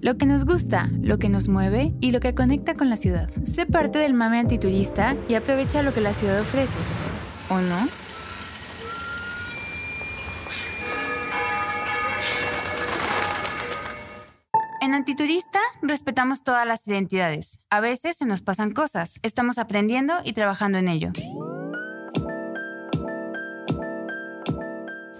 lo que nos gusta, lo que nos mueve y lo que conecta con la ciudad. Sé parte del mame antiturista y aprovecha lo que la ciudad ofrece. ¿O no? En Antiturista respetamos todas las identidades. A veces se nos pasan cosas. Estamos aprendiendo y trabajando en ello.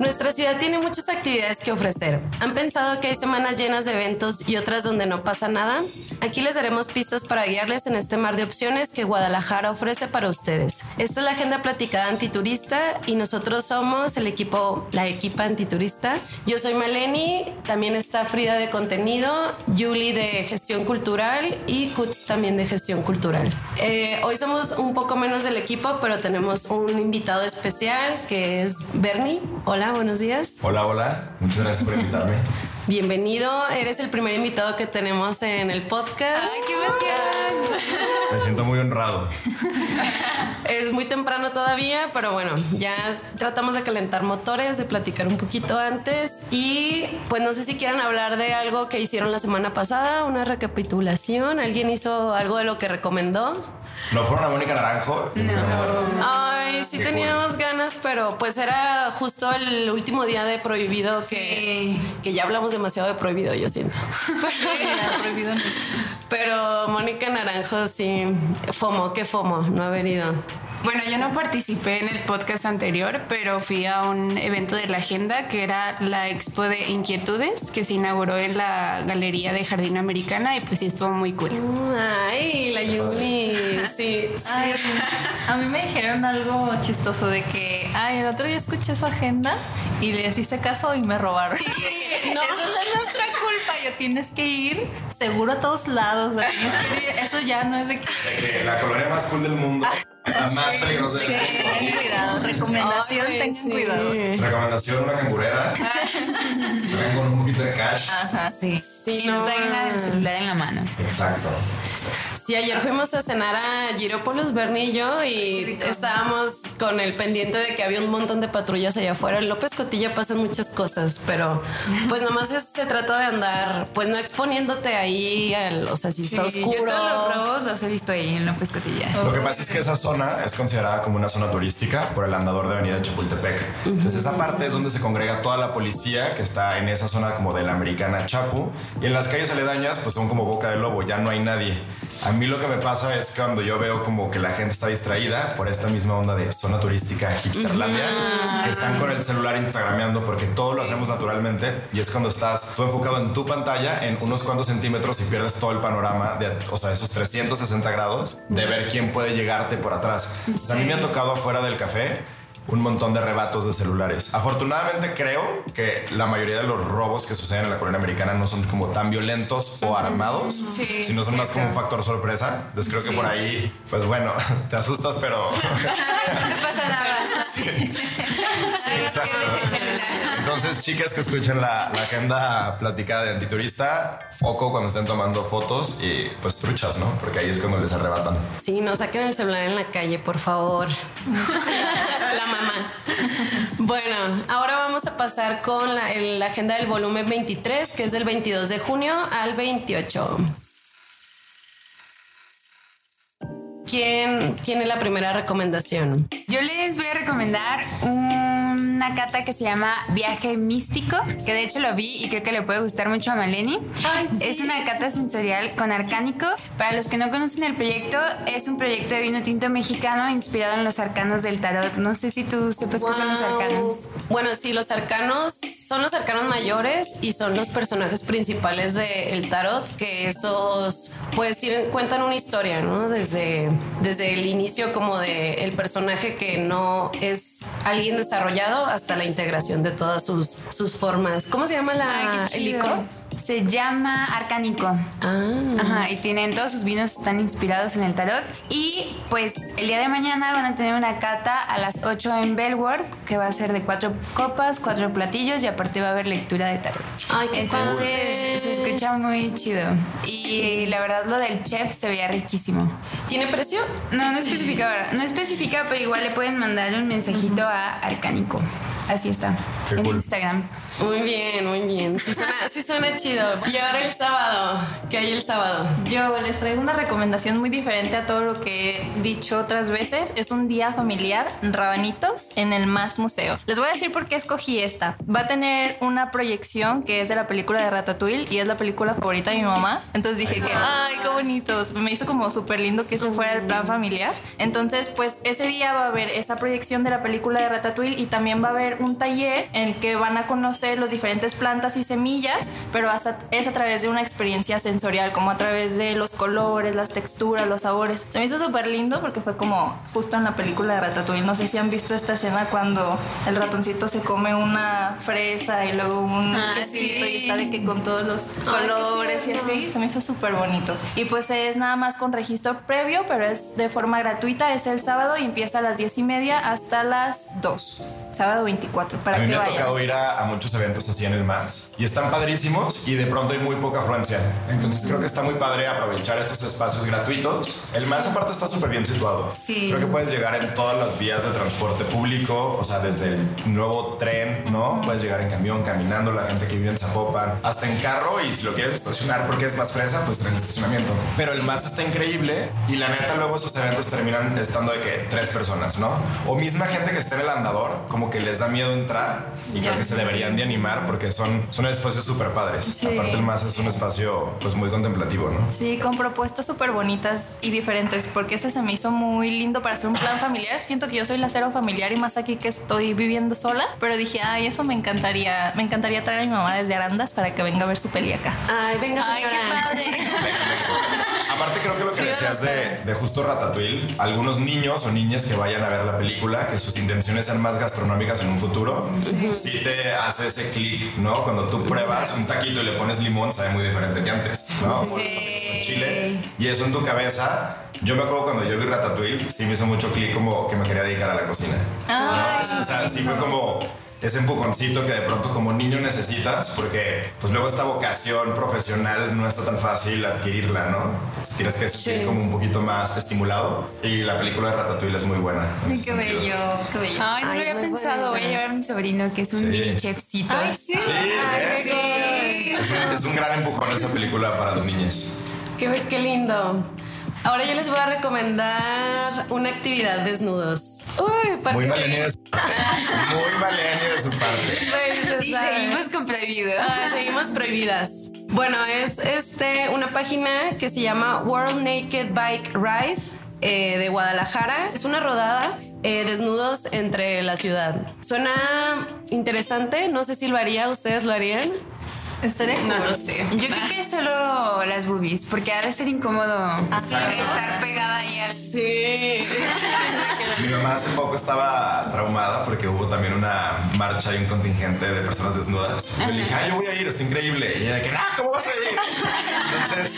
Nuestra ciudad tiene muchas actividades que ofrecer. ¿Han pensado que hay semanas llenas de eventos y otras donde no pasa nada? Aquí les daremos pistas para guiarles en este mar de opciones que Guadalajara ofrece para ustedes. Esta es la agenda platicada antiturista y nosotros somos el equipo, la equipa antiturista. Yo soy Maleni, también está Frida de contenido, Julie de gestión cultural y Kutz también de gestión cultural. Eh, hoy somos un poco menos del equipo, pero tenemos un invitado especial que es Bernie. Hola buenos días. Hola, hola. Muchas gracias por invitarme. Bienvenido. Eres el primer invitado que tenemos en el podcast. ¡Ay, qué Me siento muy honrado. es muy temprano todavía, pero bueno, ya tratamos de calentar motores, de platicar un poquito antes y pues no sé si quieran hablar de algo que hicieron la semana pasada, una recapitulación. ¿Alguien hizo algo de lo que recomendó? ¿No fueron a Mónica Naranjo? No. Ay, sí teníamos ganas, pero pues era justo el último día de Prohibido que, que ya hablamos demasiado de Prohibido, yo siento. Pero, prohibido pero Mónica Naranjo sí, FOMO, qué FOMO, no haber ido. Bueno, yo no participé en el podcast anterior, pero fui a un evento de la agenda que era la Expo de Inquietudes que se inauguró en la Galería de Jardín Americana y pues sí estuvo muy cool. Ay, la Yumi, sí. a mí me dijeron algo chistoso de que, ay, el otro día escuché su agenda y le hice caso y me robaron. no. Eso no es nuestra yo tienes que ir seguro a todos lados. Eso ya no es de que... La colonia más cool del mundo. La más peligrosa sí, ten cuidado. Recomendación, ten cuidado. Recomendación, una cangurera. Se ven con un poquito de cash. Ajá, sí. Sí, no, no traigan el celular en la mano. Exacto. Sí, ayer fuimos a cenar a Girópolis, Bernie y yo, y estábamos con el pendiente de que había un montón de patrullas allá afuera. En López Cotilla pasan muchas cosas, pero pues nomás se trata de andar, pues no exponiéndote ahí, al, o sea, si está oscuro. Yo todos los robos los he visto ahí en López Cotilla. Lo que pasa es que esa zona es considerada como una zona turística por el andador de Avenida Chapultepec. Entonces esa parte es donde se congrega toda la policía que está en esa zona como de la americana Chapu. Y en las calles aledañas pues son como boca de lobo, ya no hay nadie. A mí lo que me pasa es cuando yo veo como que la gente está distraída por esta misma onda de zona turística hipsterlandia, que están con el celular instagrameando porque todo lo hacemos naturalmente y es cuando estás tú enfocado en tu pantalla en unos cuantos centímetros y pierdes todo el panorama de, o sea, esos 360 grados de ver quién puede llegarte por atrás. a mí me ha tocado afuera del café un montón de rebatos de celulares. Afortunadamente creo que la mayoría de los robos que suceden en la colonia americana no son como tan violentos o armados, sino son más como un factor sorpresa. Entonces creo que por ahí, pues bueno, te asustas, pero... no pasa nada. Entonces, chicas que escuchan la, agenda platicada de antiturista, foco cuando estén tomando fotos y pues truchas, ¿no? Porque ahí es cuando les arrebatan. Sí, no saquen el celular en la calle, por favor. la mamá. Bueno, ahora vamos a pasar con la, la agenda del volumen 23, que es del 22 de junio al 28. ¿Quién, ¿Quién es la primera recomendación? Yo les voy a recomendar una cata que se llama Viaje Místico, que de hecho lo vi y creo que le puede gustar mucho a Maleni. Es una cata sensorial con arcánico. Para los que no conocen el proyecto, es un proyecto de vino tinto mexicano inspirado en los arcanos del tarot. No sé si tú sepas qué son los arcanos. Bueno, sí, los arcanos son los arcanos mayores y son los personajes principales del tarot, que esos pues tienen, cuentan una historia, ¿no? Desde desde el inicio como de el personaje que no es alguien desarrollado hasta la integración de todas sus, sus formas. ¿Cómo se llama la, el licor? Se llama Arcánico. Ah. Ajá, y tienen todos sus vinos están inspirados en el tarot. Y pues el día de mañana van a tener una cata a las 8 en Bellward, que va a ser de cuatro copas, cuatro platillos y aparte va a haber lectura de tarot. Ay, qué Entonces se escucha muy chido. Y la verdad lo del chef se veía riquísimo. ¿Tiene precio? No, no especifica ahora. No especifica, pero igual le pueden mandar un mensajito a Arcánico. Así está. Qué en cool. Instagram. Muy bien, muy bien. Sí suena, sí suena chido. Y ahora el sábado. ¿Qué hay el sábado? Yo les traigo una recomendación muy diferente a todo lo que he dicho otras veces. Es un día familiar, rabanitos, en el Más Museo. Les voy a decir por qué escogí esta. Va a tener una proyección que es de la película de Ratatouille y es la película favorita de mi mamá. Entonces dije que, ay, qué bonitos. Me hizo como súper lindo que ese fuera el plan familiar. Entonces, pues ese día va a haber esa proyección de la película de Ratatouille y también va a haber un taller en el que van a conocer los diferentes plantas y semillas, pero es a través de una experiencia sensorial, como a través de los colores, las texturas, los sabores. Se me hizo súper lindo porque fue como justo en la película de Ratatouille. No sé si han visto esta escena cuando el ratoncito se come una fresa y luego un Ah, sí. Está de que con todos los colores y así. Se me hizo súper bonito. Y pues es nada más con registro previo, pero es de forma gratuita. Es el sábado y empieza a las 10 y media hasta las 2. Sábado 24, para a mí que me ha vayan. tocado ir a, a muchos eventos así en el MAS y están padrísimos y de pronto hay muy poca afluencia. Entonces creo que está muy padre aprovechar estos espacios gratuitos. El MAS aparte está súper bien situado. Sí. Creo que puedes llegar en todas las vías de transporte público, o sea, desde el nuevo tren, ¿no? Puedes llegar en camión, caminando, la gente que vive en Zapopan, hasta en carro y si lo quieres estacionar porque es más fresa, pues en el estacionamiento. Pero el MAS está increíble y la neta luego esos eventos terminan estando de que tres personas, ¿no? O misma gente que esté en el andador, como que les da miedo entrar y creo que se deberían de animar porque son, son espacios súper padres. Sí. Aparte el MAS es un espacio pues muy contemplativo, ¿no? Sí, con propuestas súper bonitas y diferentes, porque este se me hizo muy lindo para hacer un plan familiar. Siento que yo soy la cero familiar y más aquí que estoy viviendo sola, pero dije, ay, eso me encantaría. Me encantaría traer a mi mamá desde Arandas para que venga a ver su peli acá. Ay, venga, Ay, qué padre. Aparte creo que lo que decías de, de justo Ratatouille, algunos niños o niñas que vayan a ver la película, que sus intenciones sean más gastronómicas en un futuro, sí, te hace ese clic, ¿no? Cuando tú pruebas un taquito y le pones limón, sabe muy diferente que antes, ¿no? Está en Chile. Y eso en tu cabeza, yo me acuerdo cuando yo vi Ratatouille, sí me hizo mucho clic como que me quería dedicar a la cocina. Ay, ¿no? O sea, sí fue como ese empujoncito que de pronto como niño necesitas, porque pues luego esta vocación profesional no está tan fácil adquirirla, ¿no? Tienes que sentir Sí. como un poquito más estimulado y la película de Ratatouille es muy buena. qué sentido. bello, qué bello. Ay, no Ay, lo había pensado. Voy a llevar a mi sobrino, que es un Sí. mini chefcito. Ay, sí. Sí, ¿eh? Sí. Es, un, es un gran empujón esa película para los niños. Qué, qué lindo. Ahora yo les voy a recomendar una actividad desnudos. Uy, para Muy Malenia de su parte. Muy Malenia de su parte. Se Y sabe. seguimos con prohibido. Ah, seguimos prohibidas. Bueno, es este una página que se llama World Naked Bike Ride eh, de Guadalajara. Es una rodada eh, desnudos entre la ciudad. Suena interesante. No sé si lo haría. ¿Ustedes lo harían? Estaré No cool. lo sé. Yo creo que solo las boobies, porque ha de ser incómodo estar pegada ahí al... Sí. Mi mamá hace poco estaba traumada porque hubo también una marcha y un contingente de personas desnudas. Y yo le dije, ay, yo voy a ir, está increíble. Y ella de que, no, ¿cómo vas a ir? Entonces,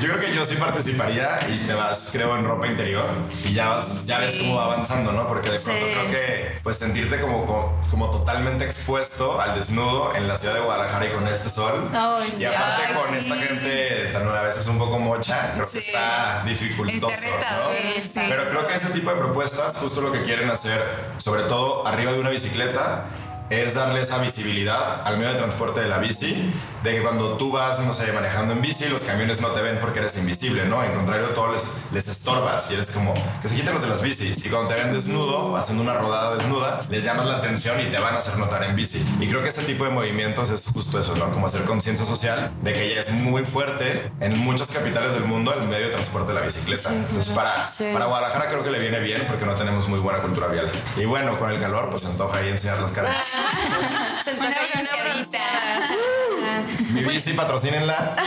yo creo que yo sí participaría y te vas, creo, en ropa interior y ya, vas, ya ves cómo va avanzando, ¿no? Porque de pronto Sí. creo que, pues, sentirte como, como, como totalmente expuesto al desnudo en la ciudad de Guadalajara y con este sol. Sí. y aparte Ay, con sí. esta gente tan a veces un poco mocha, creo que está dificultoso. Pero creo que ese tipo de propuestas, justo lo que quieren hacer, sobre todo arriba de una bicicleta, es darle esa visibilidad al medio de transporte de la bici, de que cuando tú vas, no sé, manejando en bici, los camiones no te ven porque eres invisible, ¿no? En contrario, todo les, les estorbas y eres como que se quiten los de las bicis. Y cuando te ven desnudo, haciendo una rodada desnuda, les llamas la atención y te van a hacer notar en bici. Y creo que ese tipo de movimientos es justo eso, ¿no? Como hacer conciencia social de que ya es muy fuerte en muchas capitales del mundo el medio de transporte de la bicicleta. Entonces, para, Sí. para Guadalajara creo que le viene bien porque no tenemos muy buena cultura vial. Y bueno, con el calor, pues se antoja ahí enseñar las caras. Se Una antoja bronceadita. Mi bici, patrocínenla.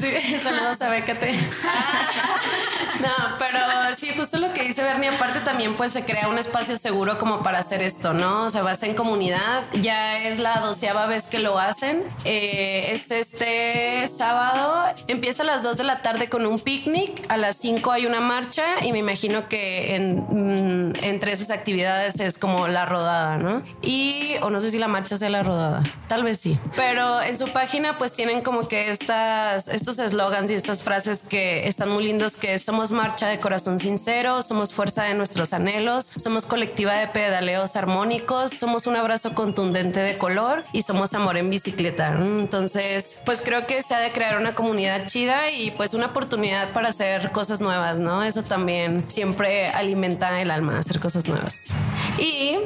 Sí, saludos a Bécate. No, pero sí, justo lo que dice Bernie, aparte también pues se crea un espacio seguro como para hacer esto, ¿no? O sea, vas en comunidad, ya es la doceava vez que lo hacen. Eh, es este sábado, empieza a las 2 de la tarde con un picnic, a las 5 hay una marcha y me imagino que mm, entre esas actividades es como la rodada, ¿no? Y, o no sé si la marcha sea la rodada, tal vez sí. Pero en su página pues tienen como que estas, estos eslogans y estas frases que están muy lindos, que somos marcha de corazón sincero, somos fuerza de nuestros anhelos, somos colectiva de pedaleos armónicos, somos un abrazo contundente de color y somos amor en bicicleta. Entonces, pues creo que se ha de crear una comunidad chida y pues una oportunidad para hacer cosas nuevas, ¿no? Eso también siempre alimenta el alma, hacer cosas nuevas. Y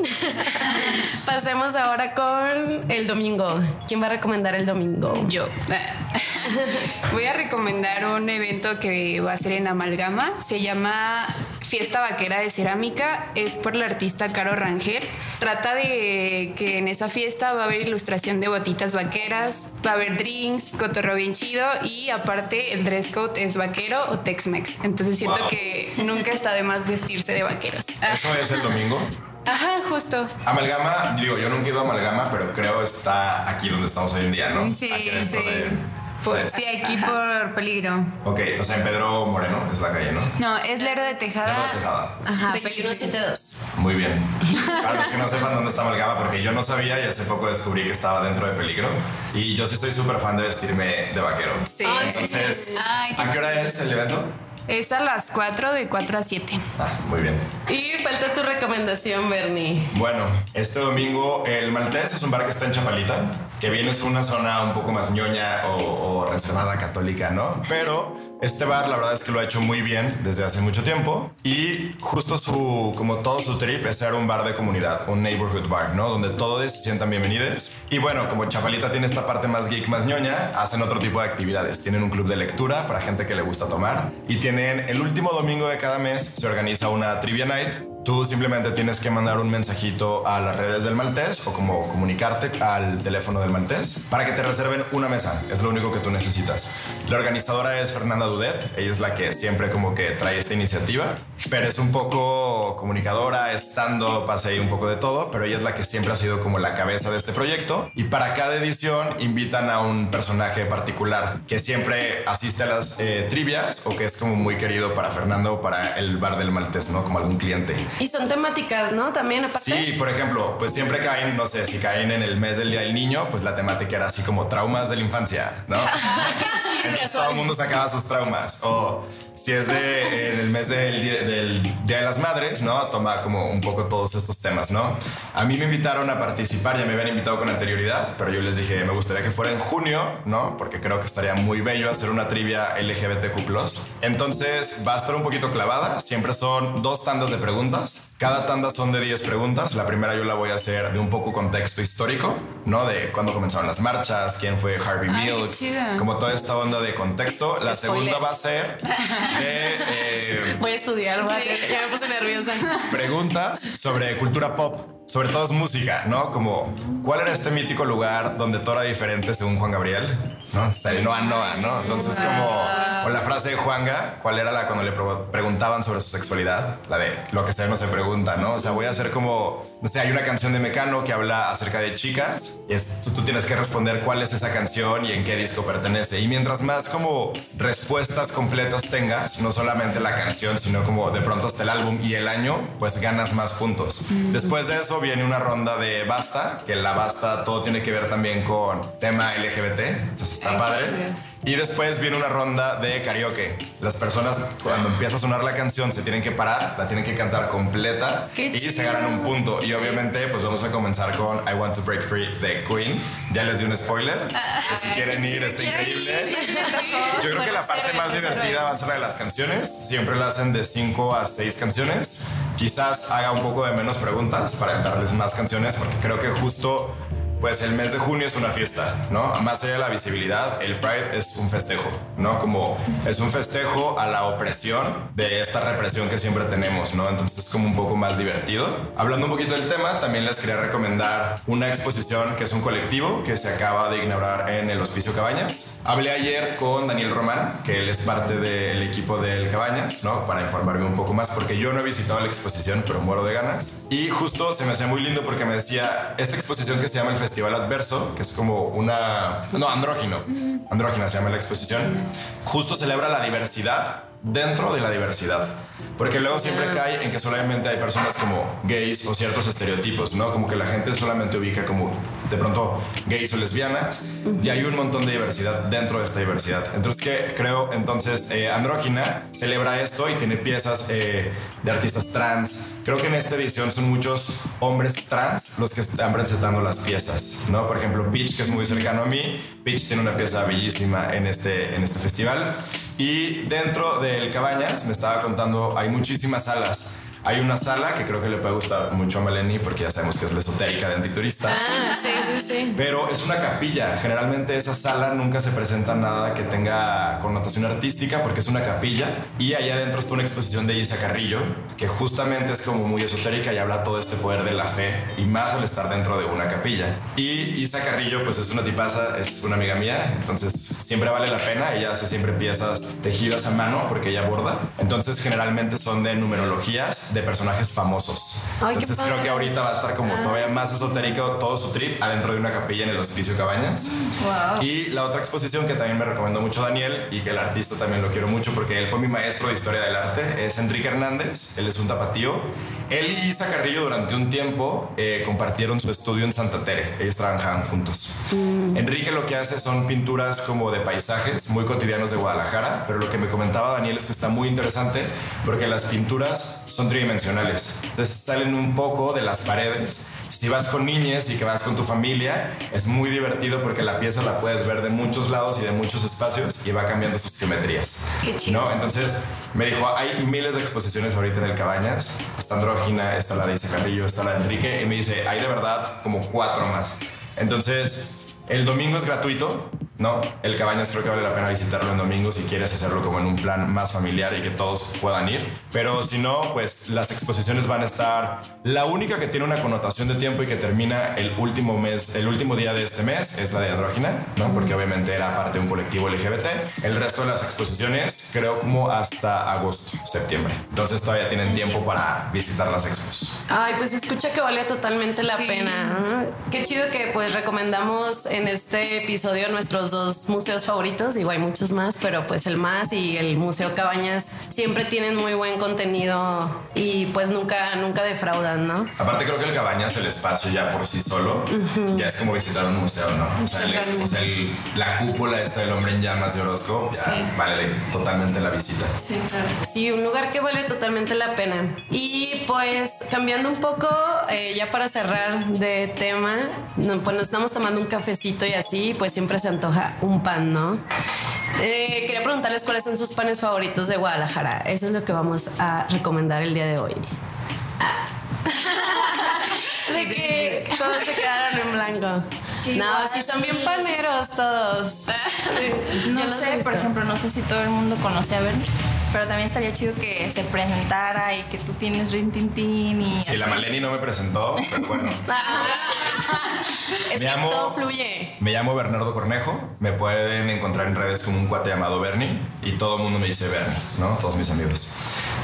pasemos ahora con el domingo. ¿Quién va a recomendar el domingo? Yo. Voy a recomendar un evento que va a ser en Amalgama. Se llama Fiesta Vaquera de Cerámica. Es por la artista Caro Rangel. Trata de que en esa fiesta va a haber ilustración de botitas vaqueras, va a haber drinks, cotorro bien chido y aparte el dress code es vaquero o Tex-Mex. Entonces siento que nunca está de más vestirse de vaqueros. ¿Eso es el domingo? Ajá, justo. Amalgama, digo, yo nunca he ido a Amalgama, pero creo está aquí donde estamos hoy en día, ¿no? Sí, Aquí sí. de- Por- sí, aquí por peligro. Ok, o sea, en Pedro Moreno es la calle, ¿no? No, es Lerdo de Tejada. Lerdo de Tejada. Ajá, 2172. Muy bien. Para los que no sepan dónde está Amalgama, porque yo no sabía y hace poco descubrí que estaba dentro de peligro. Y yo sí estoy súper fan de vestirme de vaquero. Sí. Entonces, Ay, qué ¿a qué hora es el evento? Es a las 4 de 4 a 7. Ah, muy bien. Y falta tu recomendación, Bernie. Bueno, este domingo el Maltés es un bar que está en Chapalita, que bien es una zona un poco más ñoña o, o reservada católica, ¿no? Pero este bar la verdad es que lo ha hecho muy bien desde hace mucho tiempo y justo su, como todo su trip es ser un bar de comunidad, un neighborhood bar, ¿no? Donde todos se sientan bienvenidos. Y bueno, como Chapalita tiene esta parte más geek, más ñoña, hacen otro tipo de actividades. Tienen un club de lectura para gente que le gusta tomar y tienen el último domingo de cada mes se organiza una trivia night Tú simplemente tienes que mandar un mensajito a las redes del Maltés o como comunicarte al teléfono del Maltés para que te reserven una mesa. Es lo único que tú necesitas. La organizadora es Fernanda Dudet. Ella es la que siempre como que trae esta iniciativa. Pero es un poco comunicadora, stand-up, hace ahí un poco de todo, pero ella es la que siempre ha sido como la cabeza de este proyecto. Y para cada edición invitan a un personaje particular que siempre asiste a las eh, trivias o que es como muy querido para Fernando o para el bar del Maltés, ¿no? Como algún cliente. Y son temáticas, ¿no? También aparte. Sí, por ejemplo, pues siempre caen, no sé, si caen en el mes del Día del Niño, pues la temática era así como traumas de la infancia, ¿no? Entonces todo el mundo sacaba sus traumas. O si es de en el mes del día, del Día de las Madres, ¿no? Toma como un poco todos estos temas, ¿no? A mí me invitaron a participar, ya me habían invitado con anterioridad, pero yo les dije, me gustaría que fuera en junio, ¿no? Porque creo que estaría muy bello hacer una trivia LGBTQ+. Entonces va a estar un poquito clavada, siempre son dos tandas de preguntas. Cada tanda son de 10 preguntas. La primera yo la voy a hacer de un poco contexto histórico, ¿no? De cuándo comenzaron las marchas, quién fue Harvey Milk, como toda esta onda de contexto. La segunda va a ser de eh, Voy a estudiar, vale. Ya me puse nerviosa. preguntas sobre cultura pop. Sobre todo es música, ¿no? Como, ¿cuál era este mítico lugar donde todo era diferente según Juan Gabriel? ¿No? Sea, el Noa Noa, ¿no? Entonces, como, o la frase de Juanga, ¿cuál era la cuando le preguntaban sobre su sexualidad? La de, lo que se ve no se pregunta, ¿no? O sea, voy a hacer como, no sé, hay una canción de Mecano que habla acerca de chicas, y es, tú, tú tienes que responder cuál es esa canción y en qué disco pertenece. Y mientras más como respuestas completas tengas, no solamente la canción, sino como de pronto hasta el álbum y el año, pues ganas más puntos. Después de eso viene una ronda de basta, que la basta todo tiene que ver también con tema LGBT, entonces está padre. Y después viene una ronda de karaoke. Las personas cuando empieza a sonar la canción se tienen que parar, la tienen que cantar completa Qué y se chido. ganan un punto. Y obviamente pues vamos a comenzar con I Want to Break Free de Queen. Ya les di un spoiler. que si quieren ir está increíble. Yo creo que la parte más divertida va a ser la de las canciones. Siempre la hacen de 5 a 6 canciones. Quizás haga un poco de menos preguntas para darles más canciones, porque creo que justo pues el mes de junio es una fiesta, ¿no? Más allá de la visibilidad, el Pride es un festejo, ¿no? Como es un festejo a la opresión de esta represión que siempre tenemos, ¿no? Entonces es como un poco más divertido. Hablando un poquito del tema, también les quería recomendar una exposición que es un colectivo que se acaba de inaugurar en el Hospicio Cabañas. Hablé ayer con Daniel Román, que él es parte del equipo del Cabañas, ¿no? Para informarme un poco más, porque yo no he visitado la exposición, pero muero de ganas. Y justo se me hacía muy lindo porque me decía, esta exposición que se llama el Festival Adverso, que es como una... No, andrógino. Andrógina se llama la exposición. Justo celebra la diversidad dentro de la diversidad. Porque luego siempre Ah. cae en que solamente hay personas como gays o ciertos estereotipos, ¿no? Como que la gente solamente ubica como de pronto gays o lesbianas y hay un montón de diversidad dentro de esta diversidad. Entonces, que creo, entonces, eh, Andrógina celebra esto y tiene piezas eh, de artistas trans. Creo que en esta edición son muchos hombres trans los que están presentando las piezas, ¿no? Por ejemplo, Peach, que es muy cercano a mí. Peach tiene una pieza bellísima en este, en este festival. Y dentro del Cabañas, me estaba contando, hay muchísimas salas. Hay una sala que creo que le puede gustar mucho a Melanie porque ya sabemos que es la esotérica de antiturista. Ah, sí, sí, sí. Pero es una capilla. Generalmente esa sala nunca se presenta nada que tenga connotación artística porque es una capilla. Y allá adentro está una exposición de Isa Carrillo que justamente es como muy esotérica y habla todo este poder de la fe y más al estar dentro de una capilla. Y Isa Carrillo pues es una tipaza, es una amiga mía, entonces siempre vale la pena. Ella hace siempre piezas tejidas a mano porque ella borda. Entonces generalmente son de numerologías de personajes famosos. Ay, entonces creo que ahorita va a estar como todavía más esotérico todo su trip adentro de una capilla en el Hospicio Cabañas. Wow. Y la otra exposición que también me recomendó mucho Daniel y que el artista también lo quiero mucho porque él fue mi maestro de historia del arte es Enrique Hernández. Él es un tapatío. Él y Isa Carrillo durante un tiempo eh, compartieron su estudio en Santa Tere. Ellos trabajaban juntos. Enrique lo que hace son pinturas como de paisajes muy cotidianos de Guadalajara, pero lo que me comentaba Daniel es que está muy interesante porque las pinturas son tridimensionales. Entonces salen un poco de las paredes. Si vas con niñas y que vas con tu familia, es muy divertido porque la pieza la puedes ver de muchos lados y de muchos espacios y va cambiando sus geometrías. Qué chido. ¿no? Entonces me dijo, hay miles de exposiciones ahorita en el Cabañas. Está Andrógina, está la de Isa Carrillo, está la de Enrique. Y me dice, hay de verdad como cuatro más. Entonces, el domingo es gratuito, ¿no? El Cabañas creo que vale la pena visitarlo en domingo si quieres hacerlo como en un plan más familiar y que todos puedan ir. Pero si no, pues las exposiciones van a estar... La única que tiene una connotación de tiempo y que termina el último mes, el último día de este mes es la de Andrógina, ¿no? Porque obviamente era parte de un colectivo LGBT. El resto de las exposiciones creo como hasta agosto, septiembre. Entonces todavía tienen tiempo para visitar las expos. Ay, pues escucha que vale totalmente la Sí. pena. Qué chido que pues recomendamos en este episodio nuestros dos museos favoritos. Digo, hay muchos más, pero pues el más y el Museo Cabañas siempre tienen muy buen contenido y pues nunca, nunca defraudan, ¿no? Aparte creo que el Cabañas, el espacio ya por sí solo, ya es como visitar un museo, ¿no? O sea, el- Totalmente. o sea, el- la cúpula esta del hombre en llamas de Orozco, ya vale totalmente la visita. Sí, claro. Sí, un lugar que vale totalmente la pena. Y pues cambiando un poco, eh, ya para cerrar de tema, no, pues nos estamos tomando un cafecito y así, pues siempre se antoja un pan, ¿no? Eh, quería preguntarles cuáles son sus panes favoritos de Guadalajara. Eso es lo que vamos a recomendar el día de hoy. Ah. De que todos se quedaron en blanco. No, sí son bien paneros todos. No he sé, por ejemplo, no sé si todo el mundo conoce a Bernie, pero también estaría chido que se presentara y que tú tienes Rin Tin Tin y Si la así. Maleni no me presentó, pero bueno. Es Me que llamo- todo fluye. Me llamo Bernardo Cornejo, me pueden encontrar en redes como un cuate llamado Bernie y todo el mundo me dice Bernie, ¿no? Todos mis amigos.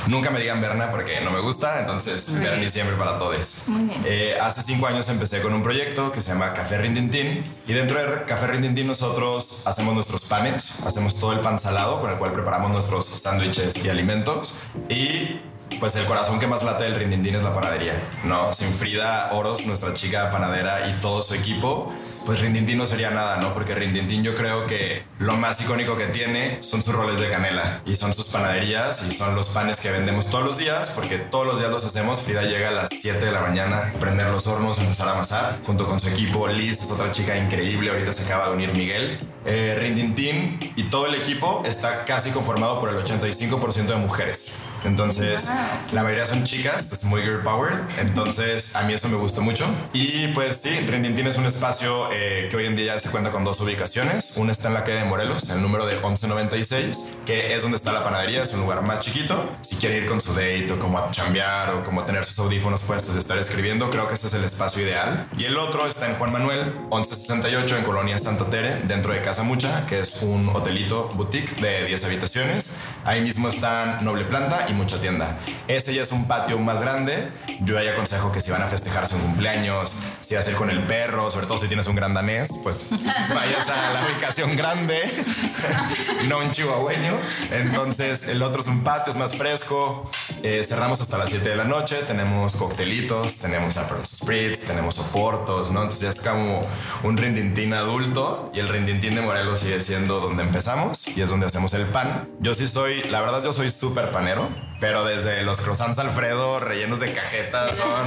Nunca me digan Berna porque no me gusta, entonces Bernie siempre para todos. Eh, hace cinco años empecé con un proyecto que se llama Café Rintintín y dentro de Café Rintintín nosotros hacemos nuestros panes, hacemos todo el pan salado con el cual preparamos nuestros sándwiches y alimentos y pues el corazón que más late del Rintintín es la panadería, ¿no? Sin Frida Oros, nuestra chica panadera y todo su equipo, pues Rintintín no sería nada, ¿no? Porque Rintintín yo creo que lo más icónico que tiene son sus roles de canela y son sus panaderías y son los panes que vendemos todos los días porque todos los días los hacemos. Frida llega a las 7 de la mañana prender los hornos, empezar a amasar junto con su equipo. Liz es otra chica increíble, ahorita se acaba de unir Miguel. Eh, y todo el equipo está casi conformado por el 85% de mujeres. Entonces, la mayoría son chicas, es muy girl power. Entonces, a mí eso me gusta mucho. Y pues sí, Rintintín es un espacio eh, que hoy en día se cuenta con dos ubicaciones. Una está en la calle de Morelos, el número de 1196, que es donde está la panadería, es un lugar más chiquito. Si quiere ir con su date o como a chambear o como tener sus audífonos puestos y estar escribiendo, creo que ese es el espacio ideal. Y el otro está en Juan Manuel, 1168, en Colonia Santa Tere, dentro de Casa Mucha, que es un hotelito boutique de 10 habitaciones. Ahí mismo están Noble Planta y Mucha Tienda. Ese ya es un patio más grande. Yo ahí aconsejo que si van a festejar su cumpleaños, si vas a ir con el perro, sobre todo si tienes un gran danés, pues vayas a la ubicación grande, no un chihuahueño. Entonces el otro es un patio, es más fresco. Eh, cerramos hasta las 7 de la noche, tenemos coctelitos, tenemos Aperol Spritz, tenemos soportos, ¿no? Entonces ya es como un rindintín adulto y el rindintín de Morelos sigue siendo donde empezamos y es donde hacemos el pan. Yo sí soy, la verdad yo soy súper panero pero desde los croissants Alfredo rellenos de cajetas son,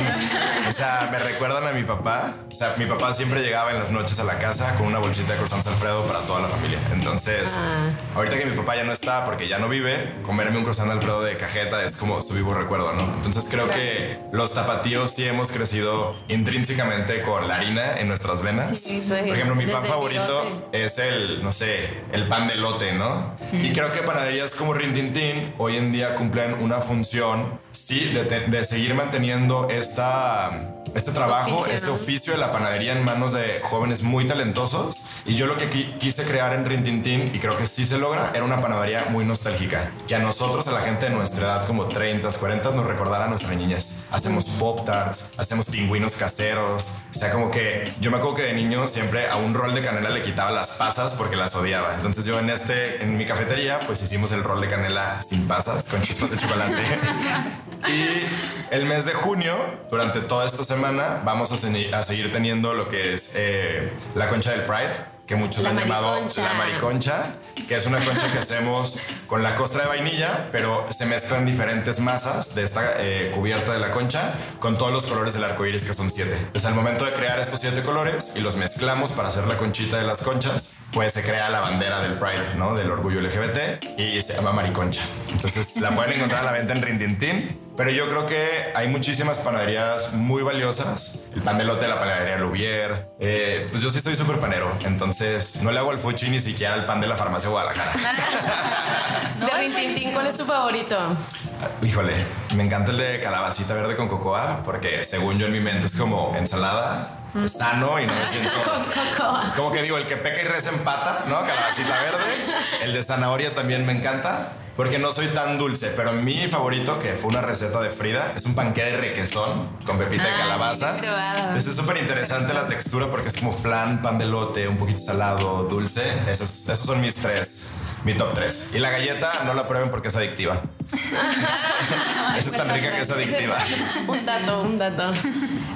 o sea, me recuerdan a mi papá. O sea, mi papá siempre llegaba en las noches a la casa con una bolsita de croissants Alfredo para toda la familia. Entonces, Ah. ahorita que mi papá ya no está porque ya no vive, comerme un croissant Alfredo de cajeta es como su vivo recuerdo, ¿no? Entonces creo que los tapatíos sí hemos crecido intrínsecamente con la harina en nuestras venas. Sí, Por ejemplo, mi pan el favorito virote. es el, no sé, el pan de lote, ¿no? Y creo que panaderías como Rintintín hoy en día cumplen una función, sí, de, te- de seguir manteniendo esta, este trabajo, Oficio, este oficio de la panadería en manos de jóvenes muy talentosos. Y yo lo que qui- quise crear en Rintintín, y creo que sí se logra, era una panadería muy nostálgica. Que a nosotros, a la gente de nuestra edad, como 30, 40, nos recordara nuestra niñez. Hacemos pop tarts, hacemos pingüinos caseros. O sea, como que yo me acuerdo que de niño siempre a un rol de canela le quitaba las pasas porque las odiaba. Entonces yo en este, en mi cafetería, pues hicimos el rol de canela sin pasas, con chispas de chocolate. Y el mes de junio, durante toda esta semana, vamos a, seguir teniendo lo que es eh, la concha del Pride, que muchos La han llamado la mariconcha, que es una concha que hacemos con la costra de vainilla, pero se mezclan diferentes masas de esta eh, cubierta de la concha con todos los colores del arco iris, que son siete. Entonces, al momento de crear estos siete colores y los mezclamos para hacer la conchita de las conchas, pues se crea la bandera del Pride, ¿no? Del orgullo LGBT y se llama mariconcha. Entonces, la pueden encontrar a la venta en Rintintín. Pero yo creo que hay muchísimas panaderías muy valiosas. El pan de lote, la panadería Lubier. Eh, pues yo sí soy súper panero. Entonces no le hago el fuchi ni siquiera al pan de la farmacia Guadalajara. De Rintintín, ¿cuál es tu favorito? Híjole, me encanta el de calabacita verde con cocoa porque según yo en mi mente es como ensalada, es sano y no me siento... Con cocoa. Como que digo, el que peca y reza empata, ¿no? Calabacita verde. El de zanahoria también me encanta. Porque no soy tan dulce, pero mi favorito, que fue una receta de Frida, es un panqué de requesón con pepita de Ah, calabaza. sí. Entonces es súper interesante la textura porque es como flan, pan de lote, un poquito salado, dulce. Esos, esos son mis tres, mi top tres. Y la galleta no la prueben porque es adictiva. Esa es tan rica que es adictiva. Un dato, un dato.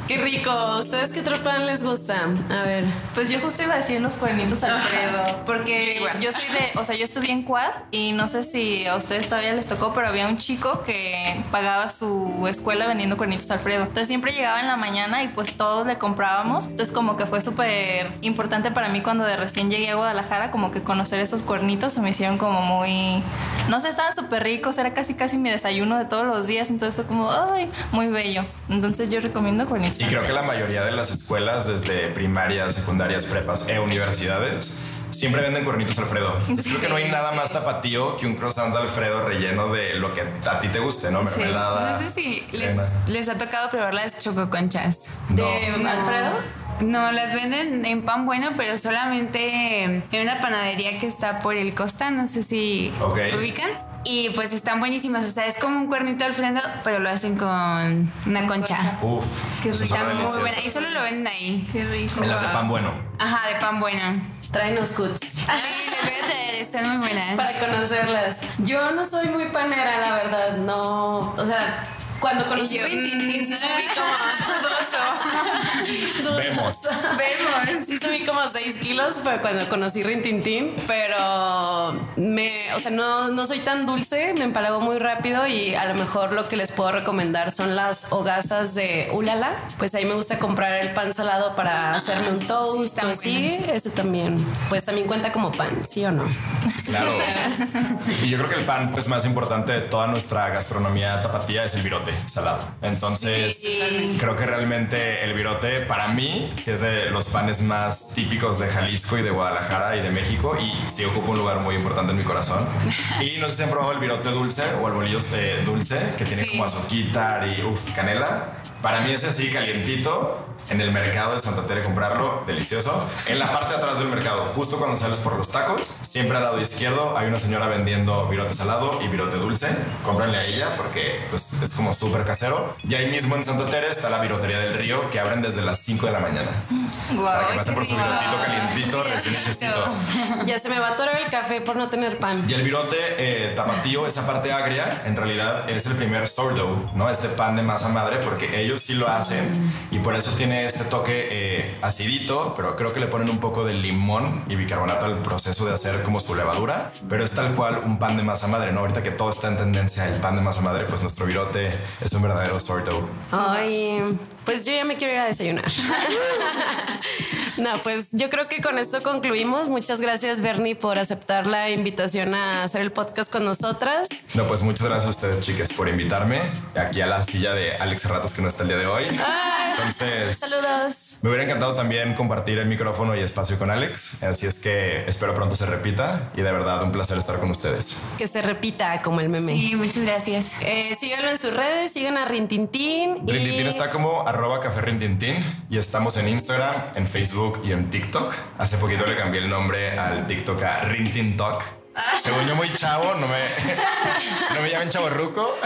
Qué rico. ¿Ustedes qué otro plan les gusta? A ver. Pues yo justo iba a decir los cuernitos Alfredo, porque Yo soy de, o sea, yo estudié en Quad y no sé si a ustedes todavía les tocó, pero había un chico que pagaba su escuela vendiendo cuernitos Alfredo. Entonces siempre llegaba en la mañana y pues todos le comprábamos. Entonces como que fue súper importante para mí cuando de recién llegué a Guadalajara, como que conocer esos cuernitos se me hicieron como muy, no sé, estaban súper ricos, era casi casi mi desayuno de todos los días, entonces fue como, ay, muy bello. Entonces yo recomiendo cuernitos. Y creo que la mayoría de las escuelas, desde primarias, secundarias, prepas e universidades, siempre venden cuernitos Alfredo. Entonces, creo que no hay nada más tapatío que un croissant de Alfredo relleno de lo que a ti te guste, ¿no? Sí. Mermelada. No sé si les, les ha tocado probar las chococonchas. No. ¿De No. Alfredo? No, las venden en pan bueno, pero solamente en una panadería que está por el Costa, no sé si Ok. ubican. Y pues están buenísimas, o sea, es como un cuernito Alfredo, pero lo hacen con una concha. Uf, Qué eso Está muy delicioso. buena. Y solo lo venden ahí. Qué rico. En las de pan bueno. Ajá, de pan bueno. Tráenos cuts. Sí, les voy a traer, están muy buenas. Para conocerlas. Yo no soy muy panera, la verdad. No. O sea, cuando conocí Y yo, Rintintín, sí mm, subí como. Vemos. Vemos. Sí subí como 6 kilos pero cuando conocí Rintintín, pero me, o sea, no, no soy tan dulce, me empalago muy rápido y a lo mejor lo que les puedo recomendar son las hogazas de Ulala. Pues ahí me gusta comprar el pan salado para hacerme un toast están o así. Eso también, pues también cuenta como pan, ¿sí o no? Claro. Y yo creo que el pan pues más importante de toda nuestra gastronomía tapatía es el virote salado. Entonces, creo que realmente el virote para mí sí es de los panes más típicos de Jalisco y de Guadalajara y de México y sí ocupa un lugar muy importante en mi corazón. Y no sé si han probado el virote dulce o el bolillo eh, dulce que tiene Sí. como azuquitar y canela. Para mí es así calientito en el mercado de Santa Tere comprarlo, delicioso. En la parte de atrás del mercado, justo cuando sales por los tacos, siempre al lado izquierdo hay una señora vendiendo virote salado y virote dulce. Cómpranle a ella porque pues, es como súper casero. Y ahí mismo en Santa Tere está la virotería del río que abren desde las 5 de la mañana. para que pasen por su virotito calientito, recién hechecito. Ya se me va a atorar el café por no tener pan. Y el virote eh, tapatío, esa parte agria, en realidad es el primer sourdough, ¿no? Este pan de masa madre, porque ellos sí lo hacen y por eso tiene este toque eh, acidito, pero creo que le ponen un poco de limón y bicarbonato al proceso de hacer como su levadura, pero es tal cual un pan de masa madre, ¿no? Ahorita que todo está en tendencia el pan de masa madre, pues nuestro virote es un verdadero sourdough. Ay, pues yo ya me quiero ir a desayunar. no, pues yo creo que con esto concluimos. Muchas gracias, Bernie, por aceptar la invitación a hacer el podcast con nosotras. No, pues muchas gracias a ustedes, chicas, por invitarme aquí a la silla de Alex Ratos, que no está el día de hoy. Entonces, saludos. Me hubiera encantado también compartir el micrófono y espacio con Alex. Así es que espero pronto se repita y de verdad un placer estar con ustedes. Que se repita como el meme. Sí, muchas gracias. Eh, síganlo en sus redes, sigan a Rintintín. Rintintín está como arroba café Rintintín y estamos en Instagram, en Facebook y en TikTok. Hace poquito le cambié el nombre al TikTok a Rintintok. Según yo muy chavo, no me, no me llamen chavorruco.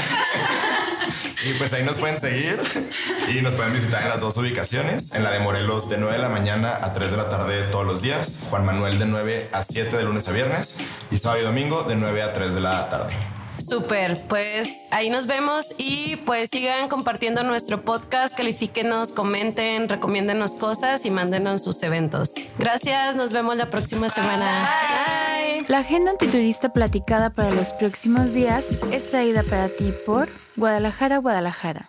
Y pues ahí nos pueden seguir y nos pueden visitar en las dos ubicaciones. En la de Morelos de 9 de la mañana a 3 de la tarde todos los días. Juan Manuel de 9 a 7 de lunes a viernes. Y sábado y domingo de 9 a 3 de la tarde. Súper, pues ahí nos vemos y pues sigan compartiendo nuestro podcast, califíquenos, comenten, recomiéndenos cosas y mándenos sus eventos. Gracias, nos vemos la próxima semana. Bye. La agenda antiturista platicada para los próximos días es traída para ti por Guadalajara, Guadalajara.